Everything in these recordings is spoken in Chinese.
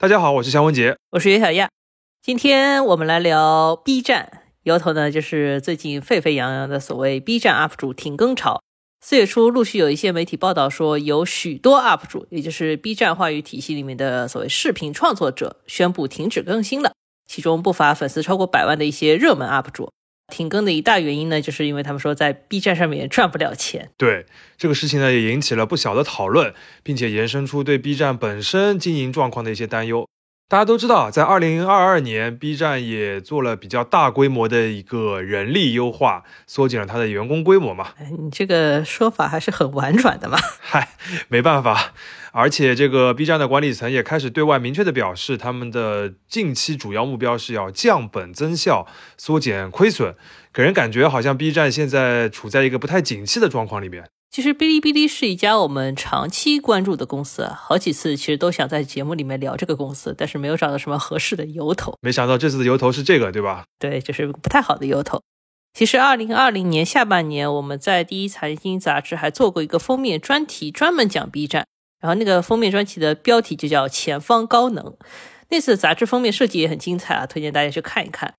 大家好，我是祥文杰，我是袁小亚。今天我们来聊 B 站，由头呢就是最近沸沸扬扬的所谓 B 站 UP 主停更潮。四月初，陆续有一些媒体报道说，有许多 UP 主，也就是 B 站话语体系里面的所谓视频创作者，宣布停止更新了。其中不乏粉丝超过百万的一些热门 UP 主。停更的一大原因呢，就是因为他们说在 B 站上面赚不了钱。对这个事情呢，也引起了不小的讨论，并且延伸出对 B 站本身经营状况的一些担忧。大家都知道，在二零二二年，B 站也做了比较大规模的一个人力优化，缩减了它的员工规模嘛。你这个说法还是很婉转的嘛。嗨，没办法。而且这个 B 站的管理层也开始对外明确的表示，他们的近期主要目标是要降本增效，缩减亏损，给人感觉好像 B 站现在处在一个不太景气的状况里面。其实哔哩哔哩是一家我们长期关注的公司啊，好几次其实都想在节目里面聊这个公司，但是没有找到什么合适的由头。没想到这次的由头是这个，对吧？对，就是不太好的由头。其实二零二零年下半年，我们在第一财经杂志还做过一个封面专题，专门讲 B 站。然后那个封面专辑的标题就叫《前方高能》，那次杂志封面设计也很精彩啊，推荐大家去看一看。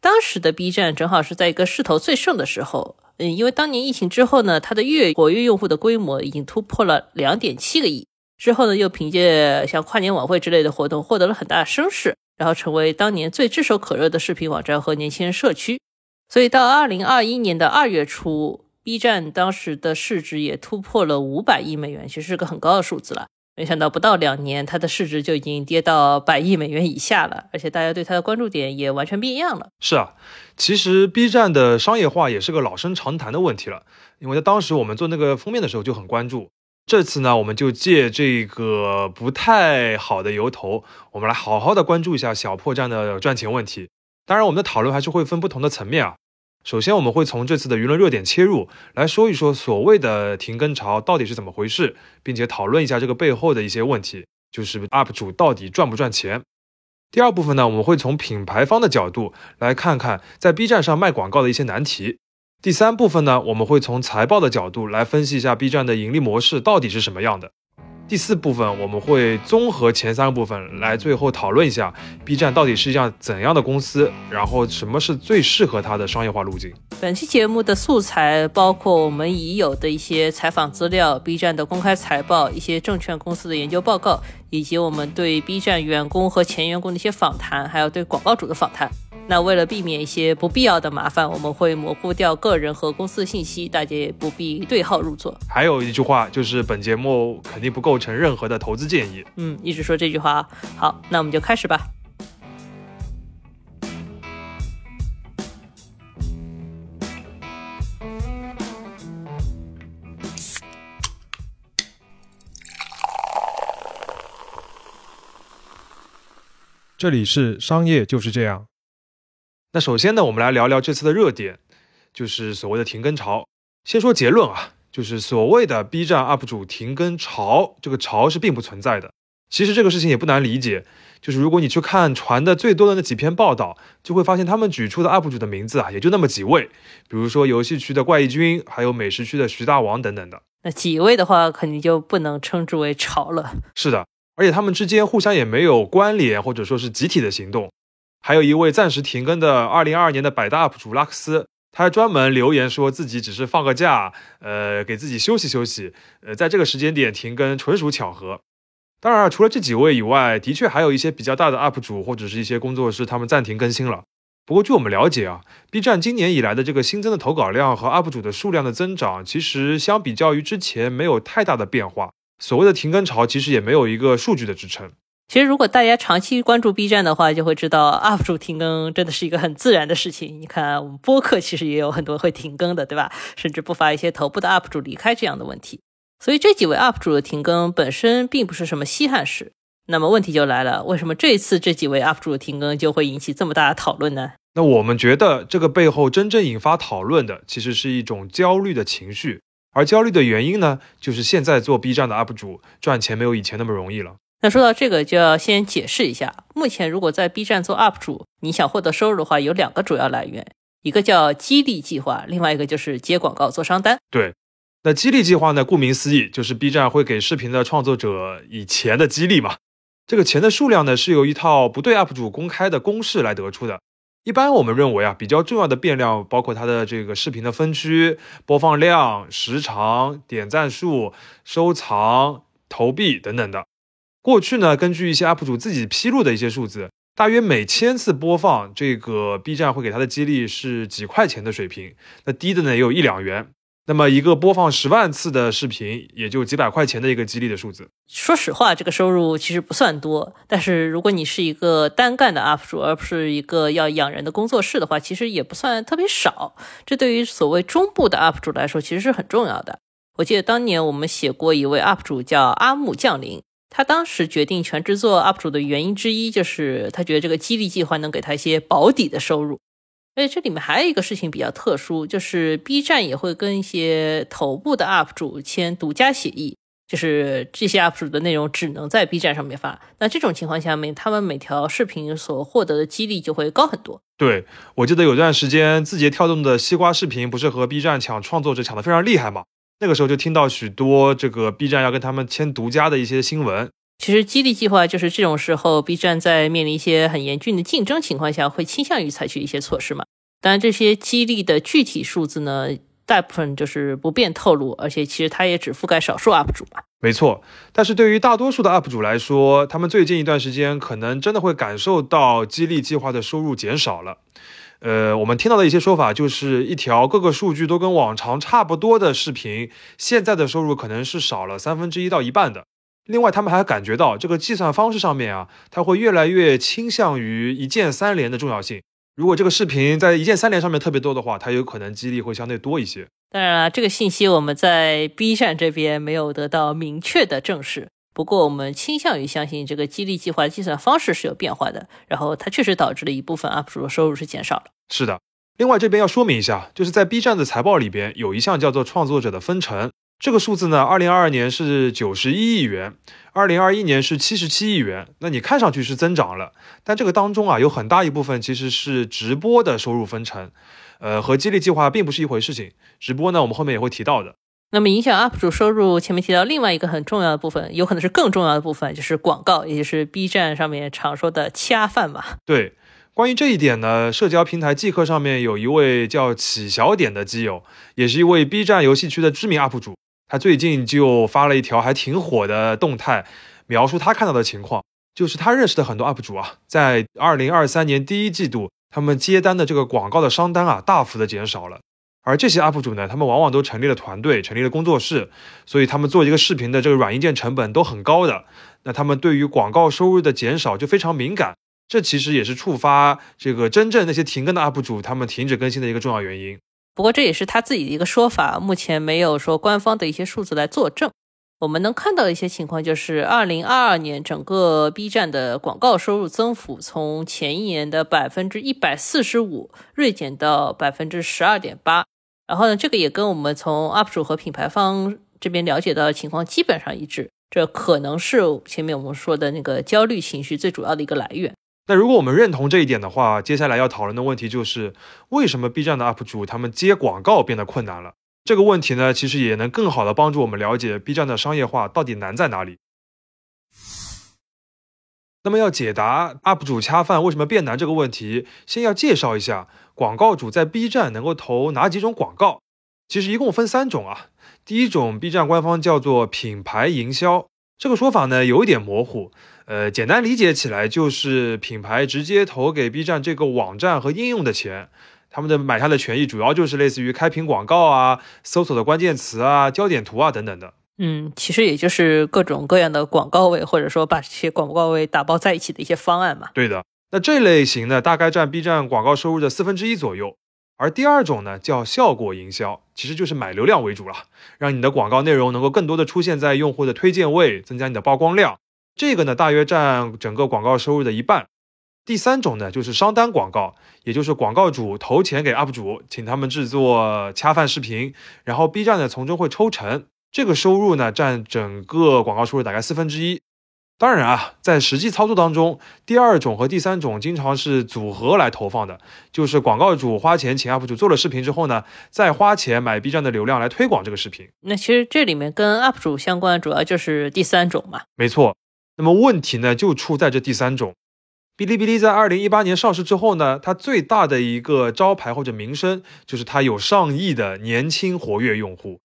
当时的 B 站正好是在一个势头最盛的时候，嗯，因为当年疫情之后呢，它的月活跃用户的规模已经突破了两点七个亿，之后呢又凭借像跨年晚会之类的活动获得了很大的声势，然后成为当年最炙手可热的视频网站和年轻人社区。所以到二零二一年的二月初。B 站当时的市值也突破了五百亿美元，其实是个很高的数字了。没想到不到两年，它的市值就已经跌到百亿美元以下了，而且大家对它的关注点也完全变样了。是啊，其实 B 站的商业化也是个老生常谈的问题了，因为在当时我们做那个封面的时候就很关注。这次呢，我们就借这个不太好的由头，我们来好好的关注一下小破站的赚钱问题。当然，我们的讨论还是会分不同的层面啊。首先，我们会从这次的舆论热点切入，来说一说所谓的停更潮到底是怎么回事，并且讨论一下这个背后的一些问题，就是 UP 主到底赚不赚钱。第二部分呢，我们会从品牌方的角度来看看在 B 站上卖广告的一些难题。第三部分呢，我们会从财报的角度来分析一下 B 站的盈利模式到底是什么样的。第四部分我们会综合前三个部分来最后讨论一下 B 站到底是一家怎样的公司，然后什么是最适合它的商业化路径。本期节目的素材包括我们已有的一些采访资料、B 站的公开财报、一些证券公司的研究报告，以及我们对 B 站员工和前员工的一些访谈，还有对广告主的访谈。那为了避免一些不必要的麻烦，我们会模糊掉个人和公司的信息，大家也不必对号入座。还有一句话就是，本节目肯定不构成任何的投资建议。嗯，一直说这句话。好，那我们就开始吧。这里是商业就是这样。那首先呢，我们来聊聊这次的热点，就是所谓的停更潮。先说结论啊，就是所谓的 B 站 UP 主停更潮，这个潮是并不存在的。其实这个事情也不难理解，就是如果你去看传的最多的那几篇报道，就会发现他们举出的 UP 主的名字啊，也就那么几位，比如说游戏区的怪异君，还有美食区的徐大王等等的。那几位的话，肯定就不能称之为潮了。是的，而且他们之间互相也没有关联，或者说是集体的行动。还有一位暂时停更的二零二二年的百大 UP 主拉克斯，他还专门留言说自己只是放个假，呃，给自己休息休息，呃，在这个时间点停更纯属巧合。当然，除了这几位以外，的确还有一些比较大的 UP 主或者是一些工作室，他们暂停更新了。不过，据我们了解啊，B 站今年以来的这个新增的投稿量和 UP 主的数量的增长，其实相比较于之前没有太大的变化。所谓的停更潮，其实也没有一个数据的支撑。其实，如果大家长期关注 B 站的话，就会知道 UP 主停更真的是一个很自然的事情。你看，我们播客其实也有很多会停更的，对吧？甚至不乏一些头部的 UP 主离开这样的问题。所以，这几位 UP 主的停更本身并不是什么稀罕事。那么，问题就来了，为什么这次这几位 UP 主的停更就会引起这么大的讨论呢？那我们觉得，这个背后真正引发讨论的，其实是一种焦虑的情绪。而焦虑的原因呢，就是现在做 B 站的 UP 主赚钱没有以前那么容易了。那说到这个，就要先解释一下，目前如果在 B 站做 UP 主，你想获得收入的话，有两个主要来源，一个叫激励计划，另外一个就是接广告做商单。对，那激励计划呢，顾名思义，就是 B 站会给视频的创作者以钱的激励嘛。这个钱的数量呢，是由一套不对 UP 主公开的公式来得出的。一般我们认为啊，比较重要的变量包括它的这个视频的分区、播放量、时长、点赞数、收藏、投币等等的。过去呢，根据一些 UP 主自己披露的一些数字，大约每千次播放，这个 B 站会给他的激励是几块钱的水平。那低的呢，也有一两元。那么一个播放十万次的视频，也就几百块钱的一个激励的数字。说实话，这个收入其实不算多。但是如果你是一个单干的 UP 主，而不是一个要养人的工作室的话，其实也不算特别少。这对于所谓中部的 UP 主来说，其实是很重要的。我记得当年我们写过一位 UP 主叫阿木降临，他当时决定全职做 UP 主的原因之一，就是他觉得这个激励计划能给他一些保底的收入。而且这里面还有一个事情比较特殊，就是 B 站也会跟一些头部的 UP 主签独家协议，就是这些 UP 主的内容只能在 B 站上面发。那这种情况下面，他们每条视频所获得的激励就会高很多。对我记得有段时间，字节跳动的西瓜视频不是和 B 站抢创作者抢的非常厉害嘛？那个时候就听到许多这个 B 站要跟他们签独家的一些新闻。其实激励计划就是这种时候，B 站在面临一些很严峻的竞争情况下，会倾向于采取一些措施嘛。当然，这些激励的具体数字呢，大部分就是不便透露，而且其实它也只覆盖少数 UP 主嘛。没错，但是对于大多数的 UP 主来说，他们最近一段时间可能真的会感受到激励计划的收入减少了。呃，我们听到的一些说法，就是一条各个数据都跟往常差不多的视频，现在的收入可能是少了三分之一到一半的。另外，他们还感觉到这个计算方式上面啊，它会越来越倾向于一键三连的重要性。如果这个视频在一键三连上面特别多的话，它有可能激励会相对多一些。当然了，这个信息我们在 B 站这边没有得到明确的证实。不过，我们倾向于相信这个激励计划的计算方式是有变化的，然后它确实导致了一部分 UP 主的收入是减少了。是的。另外，这边要说明一下，就是在 B 站的财报里边有一项叫做创作者的分成。这个数字呢，二零二二年是九十一亿元，二零二一年是七十七亿元。那你看上去是增长了，但这个当中啊，有很大一部分其实是直播的收入分成，呃，和激励计划并不是一回事情。直播呢，我们后面也会提到的。那么影响 UP 主收入，前面提到另外一个很重要的部分，有可能是更重要的部分，就是广告，也就是 B 站上面常说的恰饭嘛。对，关于这一点呢，社交平台即刻上面有一位叫起小点的基友，也是一位 B 站游戏区的知名 UP 主。他最近就发了一条还挺火的动态，描述他看到的情况，就是他认识的很多 UP 主啊，在二零二三年第一季度，他们接单的这个广告的商单啊，大幅的减少了。而这些 UP 主呢，他们往往都成立了团队，成立了工作室，所以他们做一个视频的这个软硬件成本都很高的。那他们对于广告收入的减少就非常敏感，这其实也是触发这个真正那些停更的 UP 主他们停止更新的一个重要原因。不过这也是他自己的一个说法，目前没有说官方的一些数字来作证。我们能看到的一些情况就是，二零二二年整个 B 站的广告收入增幅从前一年的百分之一百四十五锐减到百分之十二点八。然后呢，这个也跟我们从 UP 主和品牌方这边了解到的情况基本上一致。这可能是前面我们说的那个焦虑情绪最主要的一个来源。那如果我们认同这一点的话，接下来要讨论的问题就是，为什么 B 站的 UP 主他们接广告变得困难了？这个问题呢，其实也能更好的帮助我们了解 B 站的商业化到底难在哪里。那么要解答 UP 主恰饭为什么变难这个问题，先要介绍一下广告主在 B 站能够投哪几种广告。其实一共分三种啊。第一种，B 站官方叫做品牌营销，这个说法呢有一点模糊。呃，简单理解起来就是品牌直接投给 B 站这个网站和应用的钱，他们的买下的权益主要就是类似于开屏广告啊、搜索的关键词啊、焦点图啊等等的。嗯，其实也就是各种各样的广告位，或者说把这些广告位打包在一起的一些方案嘛。对的，那这类型呢，大概占 B 站广告收入的四分之一左右。而第二种呢，叫效果营销，其实就是买流量为主了，让你的广告内容能够更多的出现在用户的推荐位，增加你的曝光量。这个呢，大约占整个广告收入的一半。第三种呢，就是商单广告，也就是广告主投钱给 UP 主，请他们制作恰饭视频，然后 B 站呢从中会抽成。这个收入呢，占整个广告收入大概四分之一。当然啊，在实际操作当中，第二种和第三种经常是组合来投放的，就是广告主花钱请 UP 主做了视频之后呢，再花钱买 B 站的流量来推广这个视频。那其实这里面跟 UP 主相关，主要就是第三种嘛。没错。那么问题呢，就出在这第三种。哔哩哔哩在二零一八年上市之后呢，它最大的一个招牌或者名声就是它有上亿的年轻活跃用户。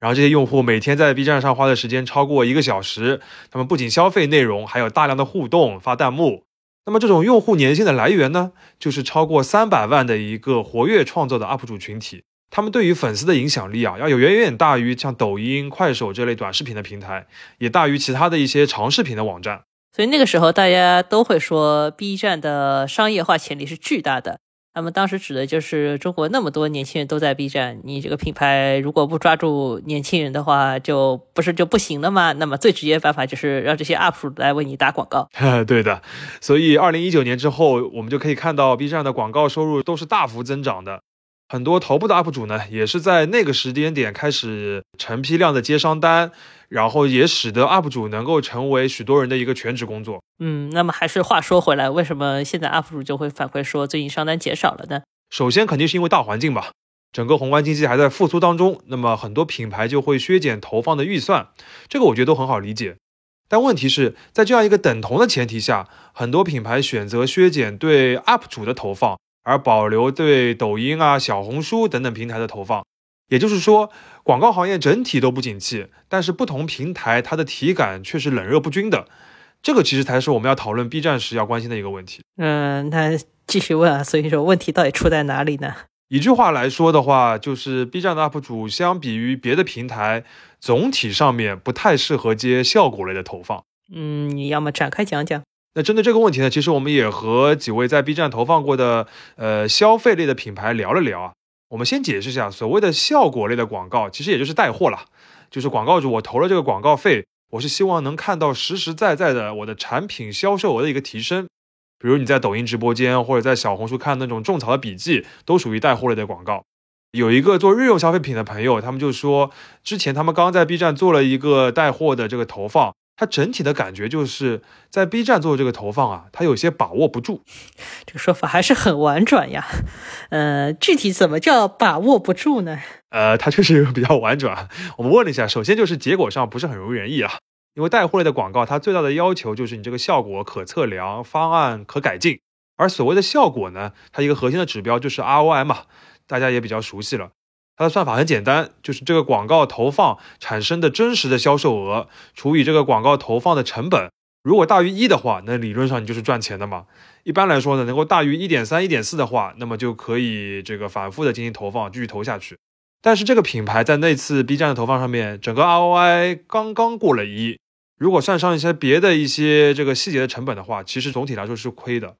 然后这些用户每天在 B 站上花的时间超过一个小时，他们不仅消费内容，还有大量的互动、发弹幕。那么这种用户粘性的来源呢，就是超过三百万的一个活跃创作的 UP 主群体。他们对于粉丝的影响力啊，要有远远大于像抖音、快手这类短视频的平台，也大于其他的一些长视频的网站。所以那个时候大家都会说，B 站的商业化潜力是巨大的。他们当时指的就是中国那么多年轻人都在 B 站，你这个品牌如果不抓住年轻人的话，就不是就不行了吗？那么最直接办法就是让这些 UP 主来为你打广告。对的，所以二零一九年之后，我们就可以看到 B 站的广告收入都是大幅增长的。很多头部的 UP 主呢，也是在那个时间点开始成批量的接商单。然后也使得 UP 主能够成为许多人的一个全职工作。嗯，那么还是话说回来，为什么现在 UP 主就会反馈说最近商单减少了呢？首先肯定是因为大环境吧，整个宏观经济还在复苏当中，那么很多品牌就会削减投放的预算，这个我觉得都很好理解。但问题是在这样一个等同的前提下，很多品牌选择削减对 UP 主的投放，而保留对抖音啊、小红书等等平台的投放。也就是说，广告行业整体都不景气，但是不同平台它的体感却是冷热不均的。这个其实才是我们要讨论 B 站时要关心的一个问题。嗯，那继续问啊，所以说问题到底出在哪里呢？一句话来说的话，就是 B 站的 UP 主相比于别的平台，总体上面不太适合接效果类的投放。嗯，你要么展开讲讲。那针对这个问题呢，其实我们也和几位在 B 站投放过的呃消费类的品牌聊了聊啊。我们先解释一下，所谓的效果类的广告，其实也就是带货了。就是广告主我投了这个广告费，我是希望能看到实实在在的我的产品销售额的一个提升。比如你在抖音直播间或者在小红书看那种种草的笔记，都属于带货类的广告。有一个做日用消费品的朋友，他们就说，之前他们刚在 B 站做了一个带货的这个投放。他整体的感觉就是在 B 站做这个投放啊，它有些把握不住。这个说法还是很婉转呀。呃，具体怎么叫把握不住呢？呃，它确实比较婉转。我们问了一下，首先就是结果上不是很如人意啊。因为带货类的广告，它最大的要求就是你这个效果可测量，方案可改进。而所谓的效果呢，它一个核心的指标就是 ROI 嘛，大家也比较熟悉了。它的算法很简单，就是这个广告投放产生的真实的销售额除以这个广告投放的成本，如果大于一的话，那理论上你就是赚钱的嘛。一般来说呢，能够大于一点三、一点四的话，那么就可以这个反复的进行投放，继续投下去。但是这个品牌在那次 B 站的投放上面，整个 ROI 刚刚过了一，如果算上一些别的一些这个细节的成本的话，其实总体来说是亏的。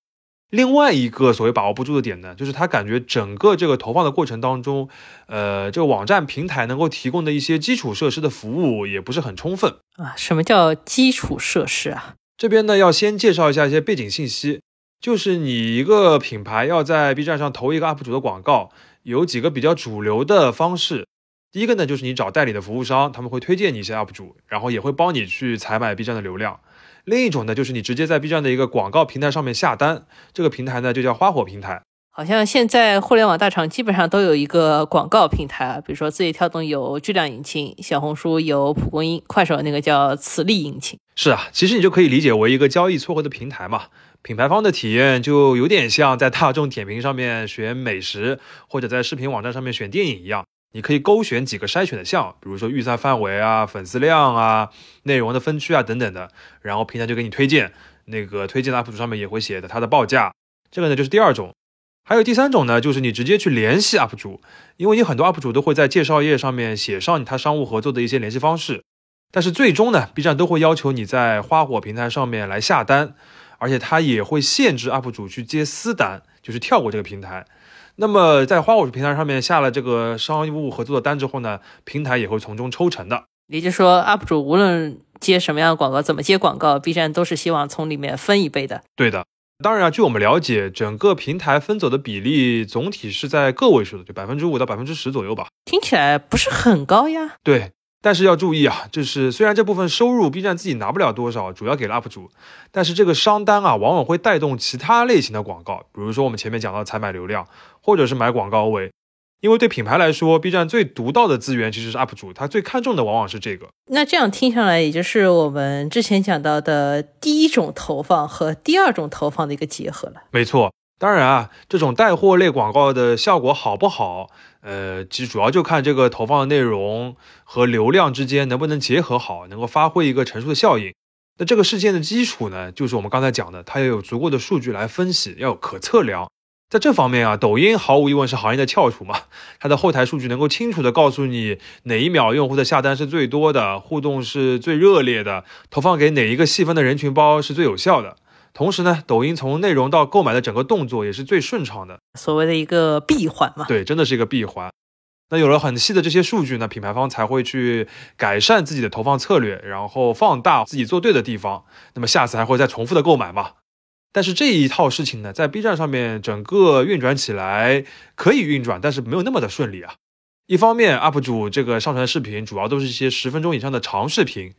另外一个所谓把握不住的点呢，就是他感觉整个这个投放的过程当中，呃，这个网站平台能够提供的一些基础设施的服务也不是很充分啊。什么叫基础设施啊？这边呢要先介绍一下一些背景信息，就是你一个品牌要在 B 站上投一个 UP 主的广告，有几个比较主流的方式。第一个呢就是你找代理的服务商，他们会推荐你一些 UP 主，然后也会帮你去采买 B 站的流量。另一种呢，就是你直接在 B 站的一个广告平台上面下单，这个平台呢就叫花火平台。好像现在互联网大厂基本上都有一个广告平台啊，比如说字节跳动有巨量引擎，小红书有蒲公英，快手那个叫磁力引擎。是啊，其实你就可以理解为一个交易撮合的平台嘛。品牌方的体验就有点像在大众点评上面选美食，或者在视频网站上面选电影一样。你可以勾选几个筛选的项，比如说预算范围啊、粉丝量啊、内容的分区啊等等的，然后平台就给你推荐。那个推荐的 UP 主上面也会写的它的报价。这个呢就是第二种，还有第三种呢，就是你直接去联系 UP 主，因为你很多 UP 主都会在介绍页上面写上他商务合作的一些联系方式。但是最终呢，B 站都会要求你在花火平台上面来下单，而且它也会限制 UP 主去接私单，就是跳过这个平台。那么在花火平台上面下了这个商务合作的单之后呢，平台也会从中抽成的。也就是说，UP 主无论接什么样的广告，怎么接广告，B 站都是希望从里面分一杯的。对的，当然啊，据我们了解，整个平台分走的比例总体是在个位数的，就百分之五到百分之十左右吧。听起来不是很高呀。对。但是要注意啊，就是虽然这部分收入 B 站自己拿不了多少，主要给了 UP 主，但是这个商单啊，往往会带动其他类型的广告，比如说我们前面讲到采买流量，或者是买广告位。因为对品牌来说，B 站最独到的资源其实是 UP 主，他最看重的往往是这个。那这样听下来，也就是我们之前讲到的第一种投放和第二种投放的一个结合了。没错，当然啊，这种带货类广告的效果好不好，呃，其实主要就看这个投放的内容和流量之间能不能结合好，能够发挥一个乘数的效应。那这个事件的基础呢，就是我们刚才讲的，它要有足够的数据来分析，要有可测量。在这方面啊，抖音毫无疑问是行业的翘楚嘛。它的后台数据能够清楚的告诉你哪一秒用户的下单是最多的，互动是最热烈的，投放给哪一个细分的人群包是最有效的。同时呢，抖音从内容到购买的整个动作也是最顺畅的，所谓的一个闭环嘛。对，真的是一个闭环。那有了很细的这些数据呢，品牌方才会去改善自己的投放策略，然后放大自己做对的地方，那么下次还会再重复的购买嘛。但是这一套事情呢，在 B 站上面整个运转起来可以运转，但是没有那么的顺利啊。一方面，UP 主这个上传视频主要都是一些十分钟以上的长视频，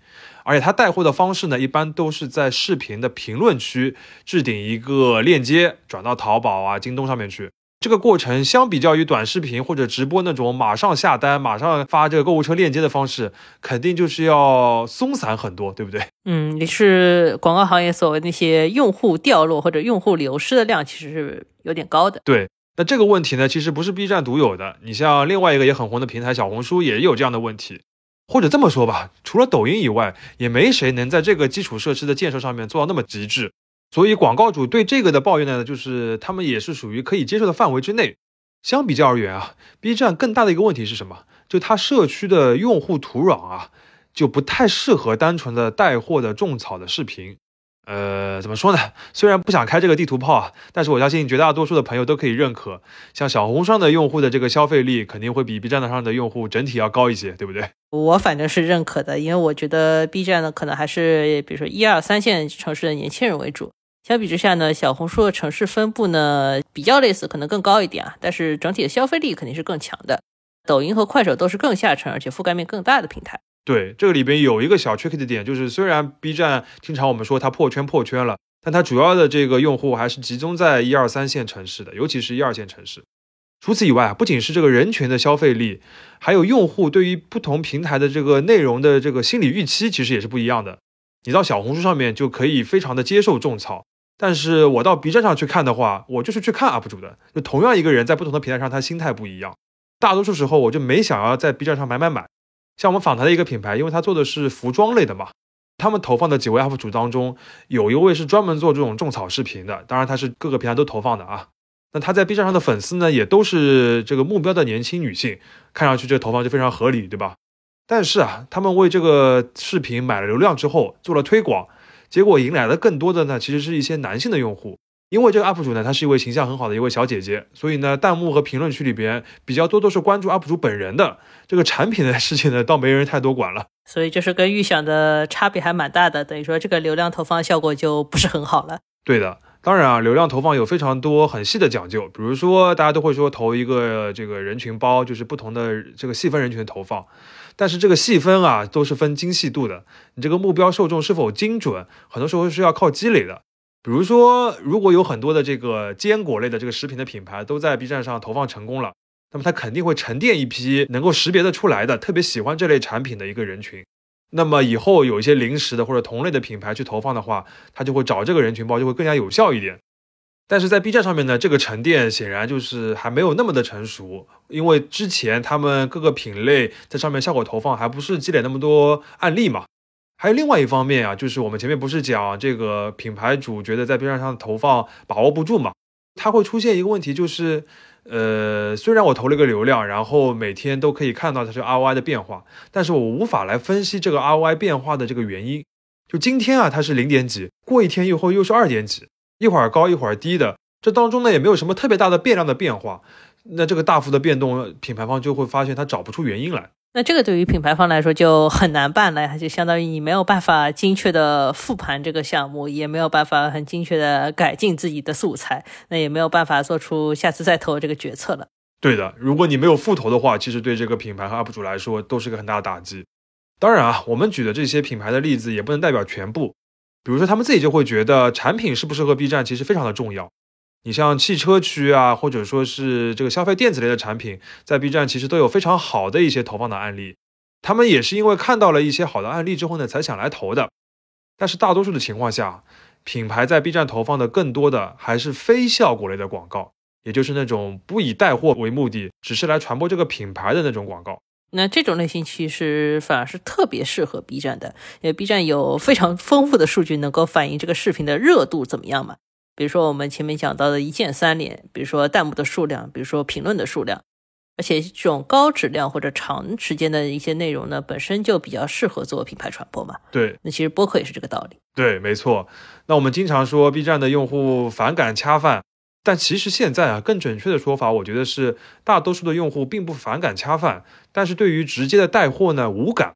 而且他带货的方式呢，一般都是在视频的评论区置顶一个链接，转到淘宝啊、京东上面去。这个过程相比较于短视频或者直播那种马上下单、马上发这个购物车链接的方式，肯定就是要松散很多，对不对？嗯，也是广告行业所谓那些用户掉落或者用户流失的量，其实是有点高的。对，这个问题呢，其实不是 B 站独有的，你像另外一个也很红的平台小红书也有这样的问题，或者这么说吧，除了抖音以外，也没谁能在这个基础设施的建设上面做到那么极致。所以广告主对这个的抱怨呢，就是他们也是属于可以接受的范围之内。相比较而言啊，B 站更大的一个问题是什么？就它社区的用户土壤啊，就不太适合单纯的带货的种草的视频。呃，怎么说呢？虽然不想开这个地图炮啊，但是我相信绝大多数的朋友都可以认可，像小红书上的用户的这个消费力肯定会比 B 站上的用户整体要高一些，对不对？我反正是认可的，因为我觉得 B 站呢，可能还是比如说一二三线城市的年轻人为主。相比之下呢，小红书的城市分布呢比较类似，可能更高一点啊，但是整体的消费力肯定是更强的。抖音和快手都是更下沉而且覆盖面更大的平台。对，这个里边有一个小 tricky 的点，就是虽然 B 站经常我们说它破圈破圈了，但它主要的这个用户还是集中在一二三线城市的，尤其是一二线城市。除此以外，不仅是这个人群的消费力，还有用户对于不同平台的这个内容的这个心理预期，其实也是不一样的。你到小红书上面就可以非常的接受种草。但是我到 B 站上去看的话，我就是去看 UP 主的。就同样一个人在不同的平台上，他心态不一样。大多数时候我就没想要在 B 站上买买买。像我们访谈的一个品牌，因为他做的是服装类的嘛，他们投放的几位 UP 主当中，有一位是专门做这种种草视频的，当然他是各个平台都投放的啊。那他在 B 站上的粉丝呢，也都是这个目标的年轻女性，看上去这个投放就非常合理，对吧？但是啊，他们为这个视频买了流量之后，做了推广。结果迎来的更多的呢，其实是一些男性的用户，因为这个 UP 主呢，她是一位形象很好的一位小姐姐，所以呢，弹幕和评论区里边比较多都是关注 UP 主本人的这个产品的事情呢，倒没人太多管了。所以就是跟预想的差别还蛮大的，等于说这个流量投放效果就不是很好了。对的，当然啊，流量投放有非常多很细的讲究，比如说大家都会说投一个这个人群包，就是不同的这个细分人群投放。但是这个细分啊，都是分精细度的。你这个目标受众是否精准，很多时候是要靠积累的。比如说，如果有很多的这个坚果类的这个食品的品牌都在 B 站上投放成功了，那么它肯定会沉淀一批能够识别的出来的、特别喜欢这类产品的一个人群。那么以后有一些零食的或者同类的品牌去投放的话，它就会找这个人群包，就会更加有效一点。但是在 B 站上面呢，这个沉淀显然就是还没有那么的成熟，因为之前他们各个品类在上面效果投放还不是积累那么多案例嘛。还有另外一方面啊，就是我们前面不是讲这个品牌主觉得在 B 站上的投放把握不住嘛，它会出现一个问题，就是呃，虽然我投了一个流量，然后每天都可以看到它这个 ROI 的变化，但是我无法来分析这个 ROI 变化的这个原因。就今天啊，它是零点几，过一天以后又是二点几。一会儿高一会儿低的，这当中呢也没有什么特别大的变量的变化，那这个大幅的变动，品牌方就会发现他找不出原因来。那这个对于品牌方来说就很难办了呀，就相当于你没有办法精确的复盘这个项目，也没有办法很精确的改进自己的素材，那也没有办法做出下次再投这个决策了。对的，如果你没有复投的话，其实对这个品牌和 UP 主来说都是个很大的打击。当然啊，我们举的这些品牌的例子也不能代表全部。比如说，他们自己就会觉得产品适不适合 B 站其实非常的重要。你像汽车区啊，或者说是这个消费电子类的产品，在 B 站其实都有非常好的一些投放的案例。他们也是因为看到了一些好的案例之后呢，才想来投的。但是大多数的情况下，品牌在 B 站投放的更多的还是非效果类的广告，也就是那种不以带货为目的，只是来传播这个品牌的那种广告。那这种类型其实反而是特别适合 B 站的，因为 B 站有非常丰富的数据，能够反映这个视频的热度怎么样嘛。比如说我们前面讲到的一键三连，比如说弹幕的数量，比如说评论的数量，而且这种高质量或者长时间的一些内容呢，本身就比较适合做品牌传播嘛。对，那其实播客也是这个道理。对，没错。那我们经常说 B 站的用户反感恰饭，但其实现在啊，更准确的说法，我觉得是大多数的用户并不反感恰饭，但是对于直接的带货呢无感。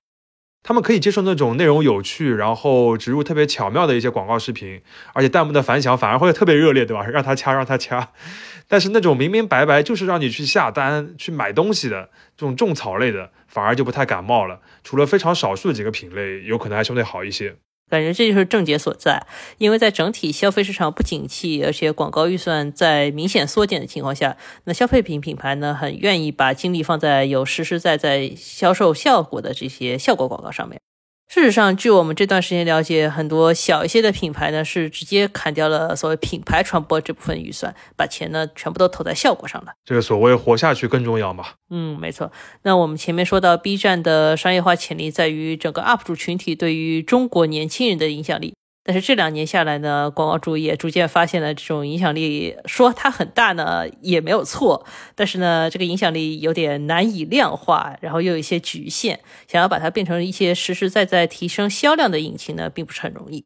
他们可以接受那种内容有趣，然后植入特别巧妙的一些广告视频，而且弹幕的反响反而会特别热烈，对吧？让他掐，让他掐。但是那种明明白白就是让你去下单、去买东西的这种种草类的，反而就不太感冒了。除了非常少数几个品类，有可能还相对好一些。感觉这就是症结所在，因为在整体消费市场不景气，而且广告预算在明显缩减的情况下，那消费品品牌呢，很愿意把精力放在有实实在在销售效果的这些效果广告上面。事实上，据我们这段时间了解，很多小一些的品牌呢，是直接砍掉了所谓品牌传播这部分预算，把钱呢全部都投在效果上了。这个所谓活下去更重要嘛？嗯，没错。那我们前面说到，B 站的商业化潜力在于整个 UP 主群体对于中国年轻人的影响力。但是这两年下来呢，广告主也逐渐发现了这种影响力，说它很大呢也没有错，但是呢，这个影响力有点难以量化，然后又有一些局限，想要把它变成一些实实在在提升销量的引擎呢，并不是很容易。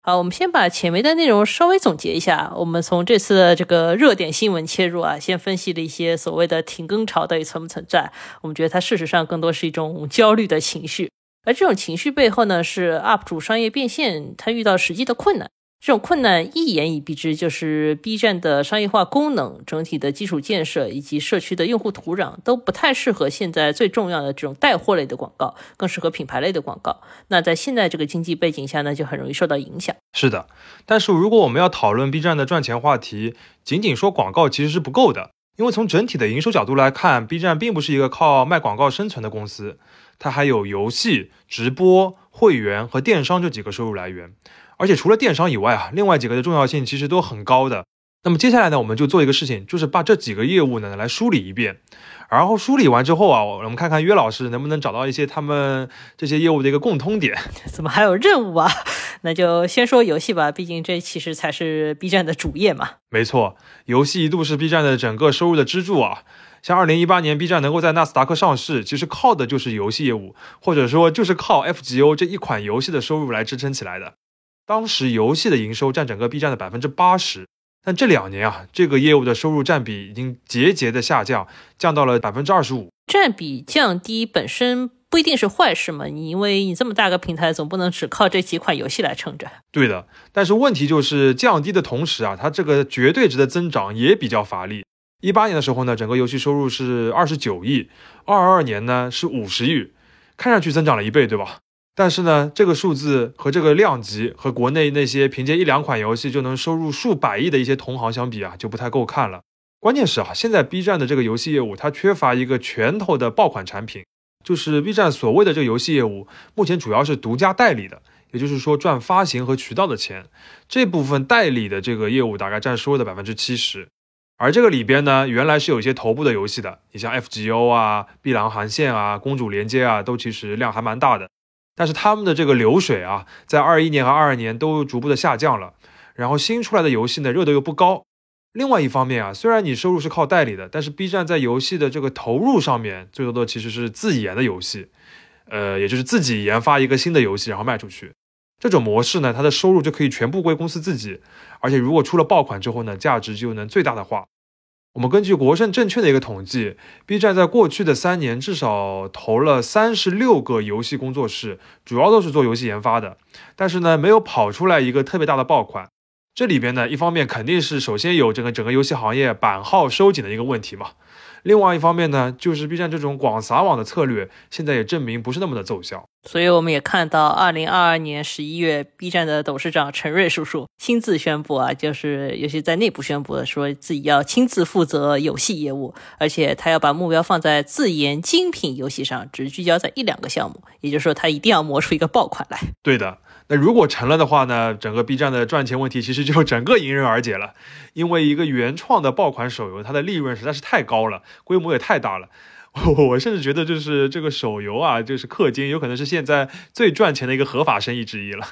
好，我们先把前面的内容稍微总结一下，我们从这次的这个热点新闻切入啊，先分析了一些所谓的停更潮到底存不存在，我们觉得它事实上更多是一种焦虑的情绪。而这种情绪背后呢，是 UP 主商业变现，他遇到实际的困难。这种困难一言以蔽之，就是 B 站的商业化功能、整体的基础建设以及社区的用户土壤都不太适合现在最重要的这种带货类的广告，更适合品牌类的广告。那在现在这个经济背景下呢，就很容易受到影响。是的，但是如果我们要讨论 B 站的赚钱话题，仅仅说广告其实是不够的，因为从整体的营收角度来看，B 站并不是一个靠卖广告生存的公司。它还有游戏、直播、会员和电商这几个收入来源，而且除了电商以外啊，另外几个的重要性其实都很高的。那么接下来呢，我们就做一个事情，就是把这几个业务呢来梳理一遍，然后梳理完之后啊，我们看看约老师能不能找到一些他们这些业务的一个共通点。怎么还有任务啊？那就先说游戏吧，毕竟这其实才是 B 站的主业嘛。没错，游戏一度是 B 站的整个收入的支柱啊。像二零一八年，B 站能够在纳斯达克上市，其实靠的就是游戏业务，或者说就是靠 FGO 这一款游戏的收入来支撑起来的。当时游戏的营收占整个 B 站的百分之八十，但这两年啊，这个业务的收入占比已经节节的下降，降到了百分之二十五。占比降低本身不一定是坏事嘛，你因为你这么大个平台，总不能只靠这几款游戏来撑着。对的，但是问题就是降低的同时啊，它这个绝对值的增长也比较乏力。一八年的时候呢，整个游戏收入是二十九亿，二二年呢是五十亿，看上去增长了一倍，对吧？但是呢，这个数字和这个量级和国内那些凭借一两款游戏就能收入数百亿的一些同行相比啊，就不太够看了。关键是啊，现在 B 站的这个游戏业务它缺乏一个拳头的爆款产品，就是 B 站所谓的这个游戏业务，目前主要是独家代理的，也就是说赚发行和渠道的钱，这部分代理的这个业务大概占收入的百分之七十。而这个里边呢，原来是有一些头部的游戏的，你像 FGO 啊、碧蓝航线啊、公主连接啊，都其实量还蛮大的。但是他们的这个流水啊，在二一年和二二年都逐步的下降了。然后新出来的游戏呢，热度又不高。另外一方面啊，虽然你收入是靠代理的，但是 B 站在游戏的这个投入上面，最多的其实是自研的游戏，呃，也就是自己研发一个新的游戏，然后卖出去。这种模式呢，它的收入就可以全部归公司自己，而且如果出了爆款之后呢，价值就能最大的化。我们根据国盛证券的一个统计，B 站在过去的三年至少投了三十六个游戏工作室，主要都是做游戏研发的，但是呢，没有跑出来一个特别大的爆款。这里边呢，一方面肯定是首先有整个整个游戏行业版号收紧的一个问题嘛，另外一方面呢，就是 B 站这种广撒网的策略，现在也证明不是那么的奏效。所以我们也看到，二零二二年十一月，B 站的董事长陈瑞叔叔亲自宣布啊，就是尤其在内部宣布的，说自己要亲自负责游戏业务，而且他要把目标放在自研精品游戏上，只聚焦在一两个项目。也就是说，他一定要磨出一个爆款来。对的。那如果成了的话呢？整个 B 站的赚钱问题其实就整个迎刃而解了，因为一个原创的爆款手游，它的利润实在是太高了，规模也太大了。我甚至觉得，就是这个手游啊，就是氪金，有可能是现在最赚钱的一个合法生意之一了。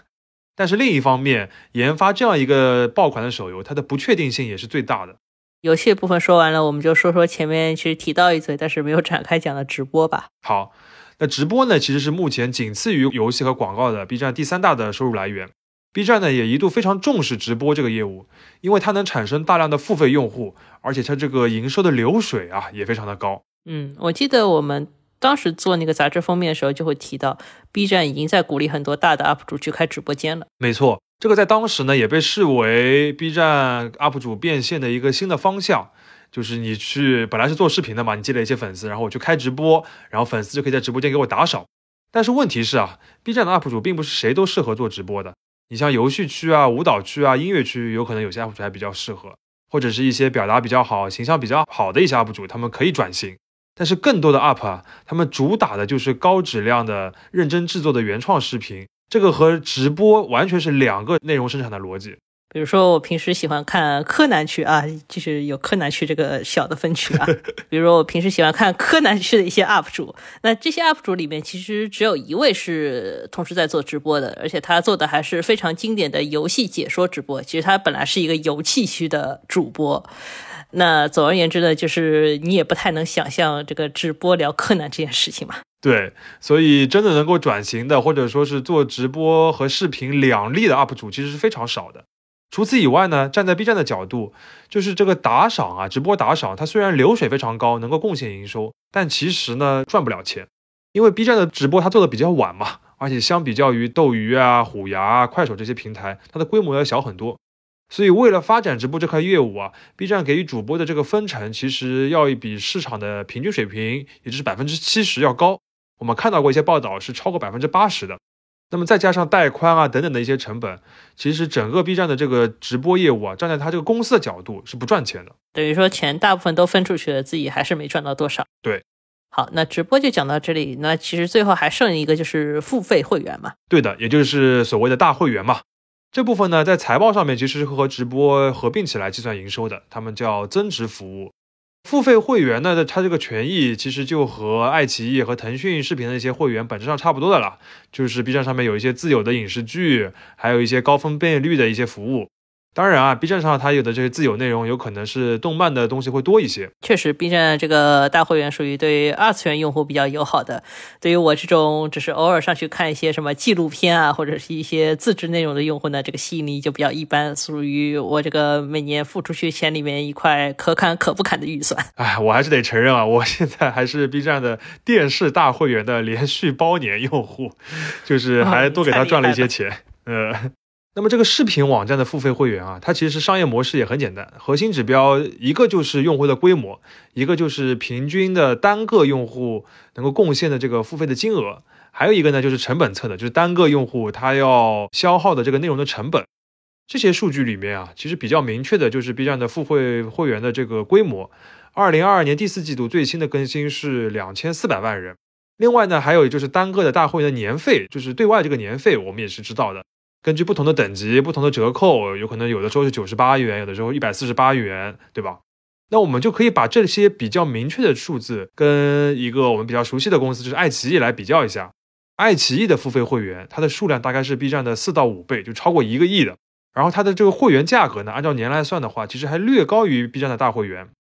但是另一方面，研发这样一个爆款的手游，它的不确定性也是最大的。游戏部分说完了，我们就说说前面其实提到一嘴，但是没有展开讲的直播吧。好。那直播呢，其实是目前仅次于游戏和广告的 B 站第三大的收入来源。B 站呢也一度非常重视直播这个业务，因为它能产生大量的付费用户，而且它这个营收的流水啊也非常的高。嗯，我记得我们当时做那个杂志封面的时候，就会提到 B 站已经在鼓励很多大的 UP 主去开直播间了。没错，这个在当时呢也被视为 B 站 UP 主变现的一个新的方向。就是你去本来是做视频的嘛，你积累一些粉丝，然后我去开直播，然后粉丝就可以在直播间给我打赏。但是问题是啊，B 站的 UP 主并不是谁都适合做直播的。你像游戏区啊、舞蹈区啊、音乐区，有可能有些 UP 主还比较适合，或者是一些表达比较好、形象比较好的一些 UP 主，他们可以转型。但是更多的 UP 啊，他们主打的就是高质量的、认真制作的原创视频，这个和直播完全是两个内容生产的逻辑。比如说，我平时喜欢看柯南区啊，就是有柯南区这个小的分区啊。比如说，我平时喜欢看柯南区的一些 UP 主，那这些 UP 主里面其实只有一位是同时在做直播的，而且他做的还是非常经典的游戏解说直播。其实他本来是一个游戏区的主播。那总而言之呢，就是你也不太能想象这个直播聊柯南这件事情嘛。对，所以真的能够转型的，或者说是做直播和视频两立的 UP 主，其实是非常少的。除此以外呢，站在 B 站的角度，就是这个打赏啊，直播打赏，它虽然流水非常高，能够贡献营收，但其实呢赚不了钱，因为 B 站的直播它做的比较晚嘛，而且相比较于斗鱼啊、虎牙啊、快手这些平台，它的规模要小很多，所以为了发展直播这块业务啊，B 站给予主播的这个分成其实要比市场的平均水平，也就是百分之七十要高。我们看到过一些报道是超过百分之八十的。那么再加上带宽啊等等的一些成本，其实整个 B 站的这个直播业务啊，站在他这个公司的角度是不赚钱的。等于说钱大部分都分出去了，自己还是没赚到多少。对，好，那直播就讲到这里。那其实最后还剩一个就是付费会员嘛。对的，也就是所谓的大会员嘛。这部分呢，在财报上面其实是和直播合并起来计算营收的，他们叫增值服务。付费会员呢，它这个权益其实就和爱奇艺和腾讯视频的一些会员本质上差不多的了，就是 B 站上面有一些自有的影视剧，还有一些高分辨率的一些服务。当然啊，B 站上它有的这些自有内容，有可能是动漫的东西会多一些。确实，B 站这个大会员属于对二次元用户比较友好的。对于我这种只是偶尔上去看一些什么纪录片啊，或者是一些自制内容的用户呢，这个吸引力就比较一般，属于我这个每年付出去钱里面一块可砍可不砍的预算。哎，我还是得承认啊，我现在还是 B 站的电视大会员的连续包年用户，就是还多给他赚了一些钱。呃。那么这个视频网站的付费会员啊，它其实商业模式也很简单，核心指标一个就是用户的规模，一个就是平均的单个用户能够贡献的这个付费的金额，还有一个呢就是成本侧的，就是单个用户他要消耗的这个内容的成本。这些数据里面啊，其实比较明确的就是 B 站的付费会员的这个规模。二零二二年第四季度最新的更新是两千四百万人。另外呢，还有就是单个的大会员的年费，就是对外这个年费，我们也是知道的。根据不同的等级、不同的折扣，有可能有的时候是九十八元，有的时候一百四十八元，对吧？那我们就可以把这些比较明确的数字跟一个我们比较熟悉的公司，就是爱奇艺来比较一下。爱奇艺的付费会员，它的数量大概是 B 站的四到五倍，就超过一个亿的。然后它的这个会员价格呢，按照年来算的话，其实还略高于 B 站的大会员。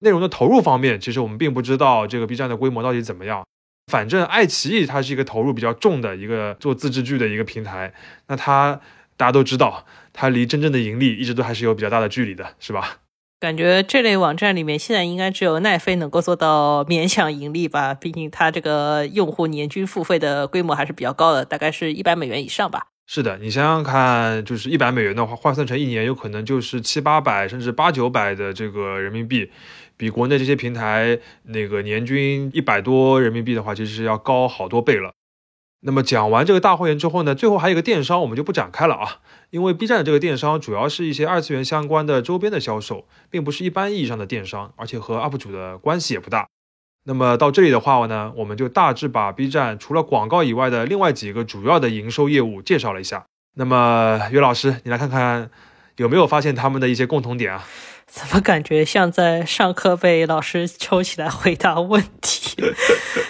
内容的投入方面，其实我们并不知道这个 B 站的规模到底怎么样。反正爱奇艺它是一个投入比较重的一个做自制剧的一个平台，那它大家都知道，它离真正的盈利一直都还是有比较大的距离的，是吧？感觉这类网站里面现在应该只有奈飞能够做到勉强盈利吧？毕竟它这个用户年均付费的规模还是比较高的，大概是一百美元以上吧。是的，你想想看，就是一百美元的话，换算成一年，有可能就是七八百甚至八九百的这个人民币，比国内这些平台那个年均一百多人民币的话，其实是要高好多倍了。那么讲完这个大会员之后呢，最后还有一个电商，我们就不展开了啊，因为 B 站的这个电商主要是一些二次元相关的周边的销售，并不是一般意义上的电商，而且和 UP 主的关系也不大。那么到这里的话呢，我们就大致把 B 站除了广告以外的另外几个主要的营收业务介绍了一下。那么岳老师，你来看看有没有发现他们的一些共同点啊？怎么感觉像在上课被老师抽起来回答问题？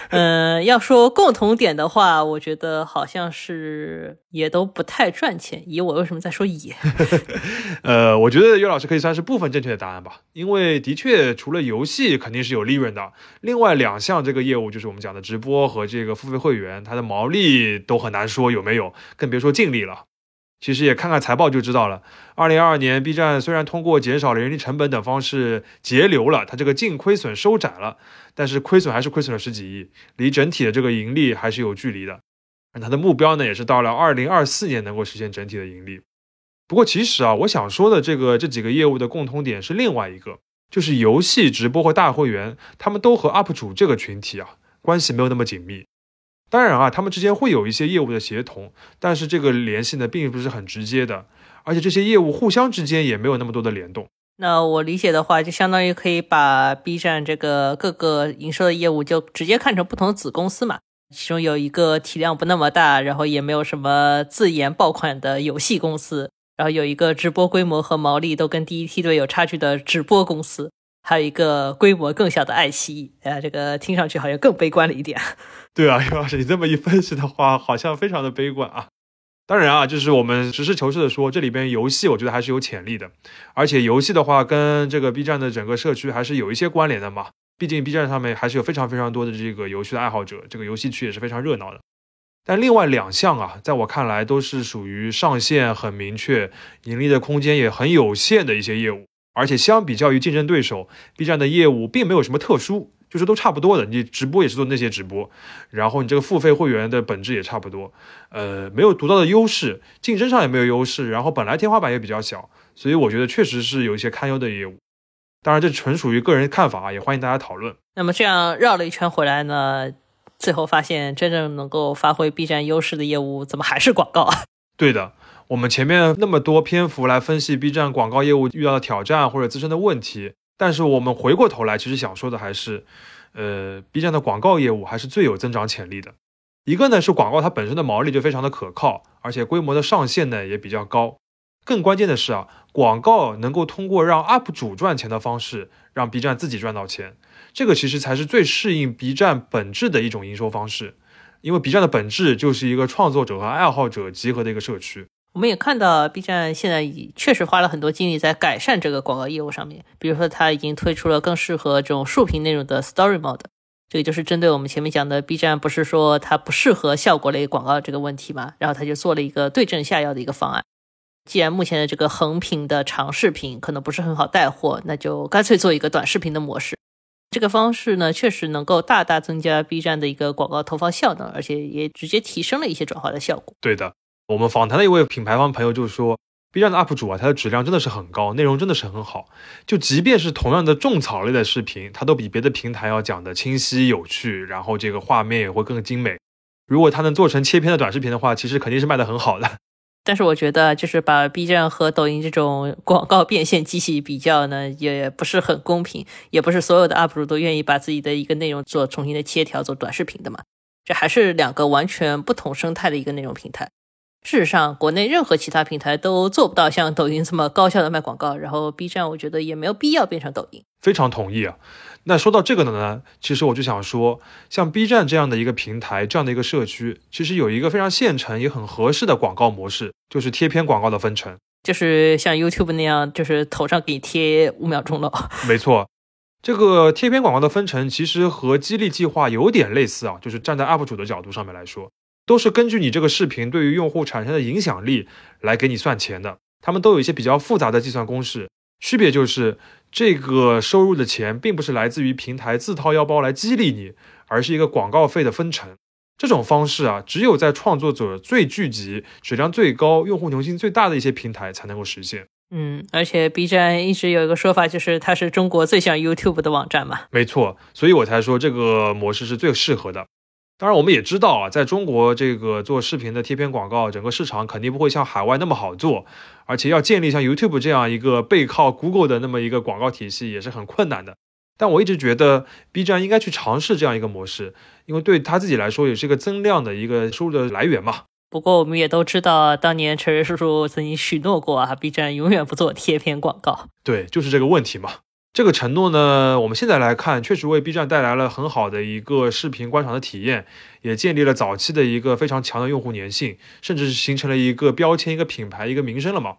嗯，要说共同点的话，我觉得好像是也都不太赚钱。以，我为什么在说也？呃，我觉得岳老师可以算是部分正确的答案吧，因为的确除了游戏肯定是有利润的，另外两项这个业务就是我们讲的直播和这个付费会员，它的毛利都很难说有没有，更别说净利了。其实也看看财报就知道了。二零二二年，B 站虽然通过减少了人力成本等方式节流了，它这个净亏损收窄了，但是亏损还是亏损了十几亿，离整体的这个盈利还是有距离的。而它的目标呢，也是到了二零二四年能够实现整体的盈利。不过其实啊，我想说的这个这几个业务的共通点是另外一个，就是游戏直播和大会员，他们都和 UP 主这个群体啊关系没有那么紧密。当然啊，他们之间会有一些业务的协同，但是这个联系呢，并不是很直接的，而且这些业务互相之间也没有那么多的联动。那我理解的话，就相当于可以把 B 站这个各个营收的业务就直接看成不同的子公司嘛，其中有一个体量不那么大，然后也没有什么自研爆款的游戏公司，然后有一个直播规模和毛利都跟第一梯队有差距的直播公司，还有一个规模更小的爱奇艺。呃，这个听上去好像更悲观了一点。对啊，尤老师，你这么一分析的话，好像非常的悲观啊。当然啊，就是我们实事求是的说，这里边游戏我觉得还是有潜力的，而且游戏的话跟这个 B 站的整个社区还是有一些关联的嘛。毕竟 B 站上面还是有非常非常多的这个游戏的爱好者，这个游戏区也是非常热闹的。但另外两项啊，在我看来都是属于上限很明确、盈利的空间也很有限的一些业务，而且相比较于竞争对手，B 站的业务并没有什么特殊。就是都差不多的，你直播也是做那些直播，然后你这个付费会员的本质也差不多，呃，没有独到的优势，竞争上也没有优势，然后本来天花板也比较小，所以我觉得确实是有一些堪忧的业务。当然，这纯属于个人看法啊，也欢迎大家讨论。那么这样绕了一圈回来呢，最后发现真正能够发挥 B 站优势的业务，怎么还是广告啊？对的，我们前面那么多篇幅来分析 B 站广告业务遇到的挑战或者自身的问题。但是我们回过头来，其实想说的还是，呃，B 站的广告业务还是最有增长潜力的。一个呢是广告它本身的毛利就非常的可靠，而且规模的上限呢也比较高。更关键的是啊，广告能够通过让 UP 主赚钱的方式，让 B 站自己赚到钱。这个其实才是最适应 B 站本质的一种营收方式，因为 B 站的本质就是一个创作者和爱好者集合的一个社区。我们也看到，B 站现在已确实花了很多精力在改善这个广告业务上面。比如说，它已经推出了更适合这种竖屏内容的 Story Mode，这个就是针对我们前面讲的 B 站不是说它不适合效果类广告这个问题嘛？然后它就做了一个对症下药的一个方案。既然目前的这个横屏的长视频可能不是很好带货，那就干脆做一个短视频的模式。这个方式呢，确实能够大大增加 B 站的一个广告投放效能，而且也直接提升了一些转化的效果。对的。我们访谈的一位品牌方朋友就说，B 站的 UP 主啊，他的质量真的是很高，内容真的是很好。就即便是同样的种草类的视频，他都比别的平台要讲的清晰有趣，然后这个画面也会更精美。如果他能做成切片的短视频的话，其实肯定是卖的很好的。但是我觉得，就是把 B 站和抖音这种广告变现机器比较呢，也不是很公平，也不是所有的 UP 主都愿意把自己的一个内容做重新的切条做短视频的嘛。这还是两个完全不同生态的一个内容平台。事实上，国内任何其他平台都做不到像抖音这么高效的卖广告，然后 B 站我觉得也没有必要变成抖音。非常同意啊。那说到这个呢，其实我就想说，像 B 站这样的一个平台，这样的一个社区，其实有一个非常现成也很合适的广告模式，就是贴片广告的分成，就是像 YouTube 那样，就是头上给你贴五秒钟了。没错，这个贴片广告的分成其实和激励计划有点类似啊，就是站在 UP 主的角度上面来说。都是根据你这个视频对于用户产生的影响力来给你算钱的，他们都有一些比较复杂的计算公式，区别就是这个收入的钱并不是来自于平台自掏腰包来激励你，而是一个广告费的分成。这种方式啊，只有在创作者最聚集、质量最高、用户粘性最大的一些平台才能够实现。嗯，而且 B 站一直有一个说法，就是它是中国最像 YouTube 的网站嘛。没错，所以我才说这个模式是最适合的。当然，我们也知道啊，在中国这个做视频的贴片广告，整个市场肯定不会像海外那么好做，而且要建立像 YouTube 这样一个背靠 Google 的那么一个广告体系也是很困难的。但我一直觉得 B 站应该去尝试这样一个模式，因为对他自己来说也是一个增量的一个收入的来源嘛。不过我们也都知道，当年陈瑞叔叔曾经许诺过啊，B 站永远不做贴片广告。对，就是这个问题嘛。这个承诺呢，我们现在来看，确实为 B 站带来了很好的一个视频观赏的体验，也建立了早期的一个非常强的用户粘性，甚至是形成了一个标签、一个品牌、一个名声了嘛。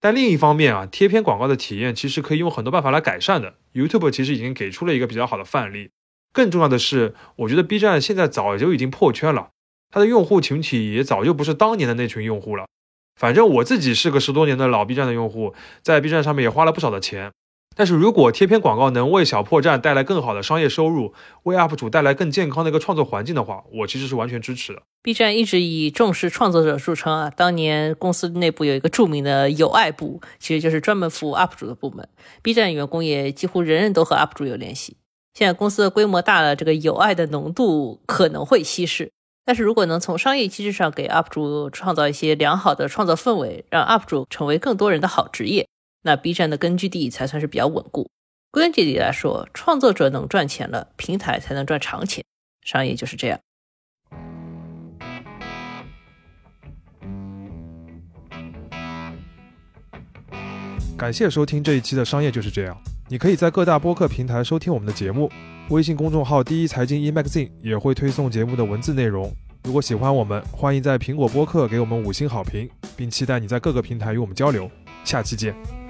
但另一方面啊，贴片广告的体验其实可以用很多办法来改善的。YouTube 其实已经给出了一个比较好的范例。更重要的是，我觉得 B 站现在早就已经破圈了。它的用户群体也早就不是当年的那群用户了。反正我自己是个十多年的老 B 站的用户，在 B 站上面也花了不少的钱。但是如果贴片广告能为小破站带来更好的商业收入，为 UP 主带来更健康的一个创作环境的话，我其实是完全支持的。B 站一直以重视创作者著称啊，当年公司内部有一个著名的友爱部，其实就是专门服务 UP 主的部门。B 站员工也几乎人人都和 UP 主有联系。现在公司的规模大了，这个友爱的浓度可能会稀释。但是如果能从商业机制上给 UP 主创造一些良好的创作氛围，让 UP 主成为更多人的好职业，那 B 站的根据地才算是比较稳固。归根结底来说，创作者能赚钱了，平台才能赚长钱。商业就是这样。感谢收听这一期的商业就是这样。你可以在各大播客平台收听我们的节目。微信公众号“第一财经 e magazine” 也会推送节目的文字内容。如果喜欢我们，欢迎在苹果播客给我们五星好评，并期待你在各个平台与我们交流。下期见。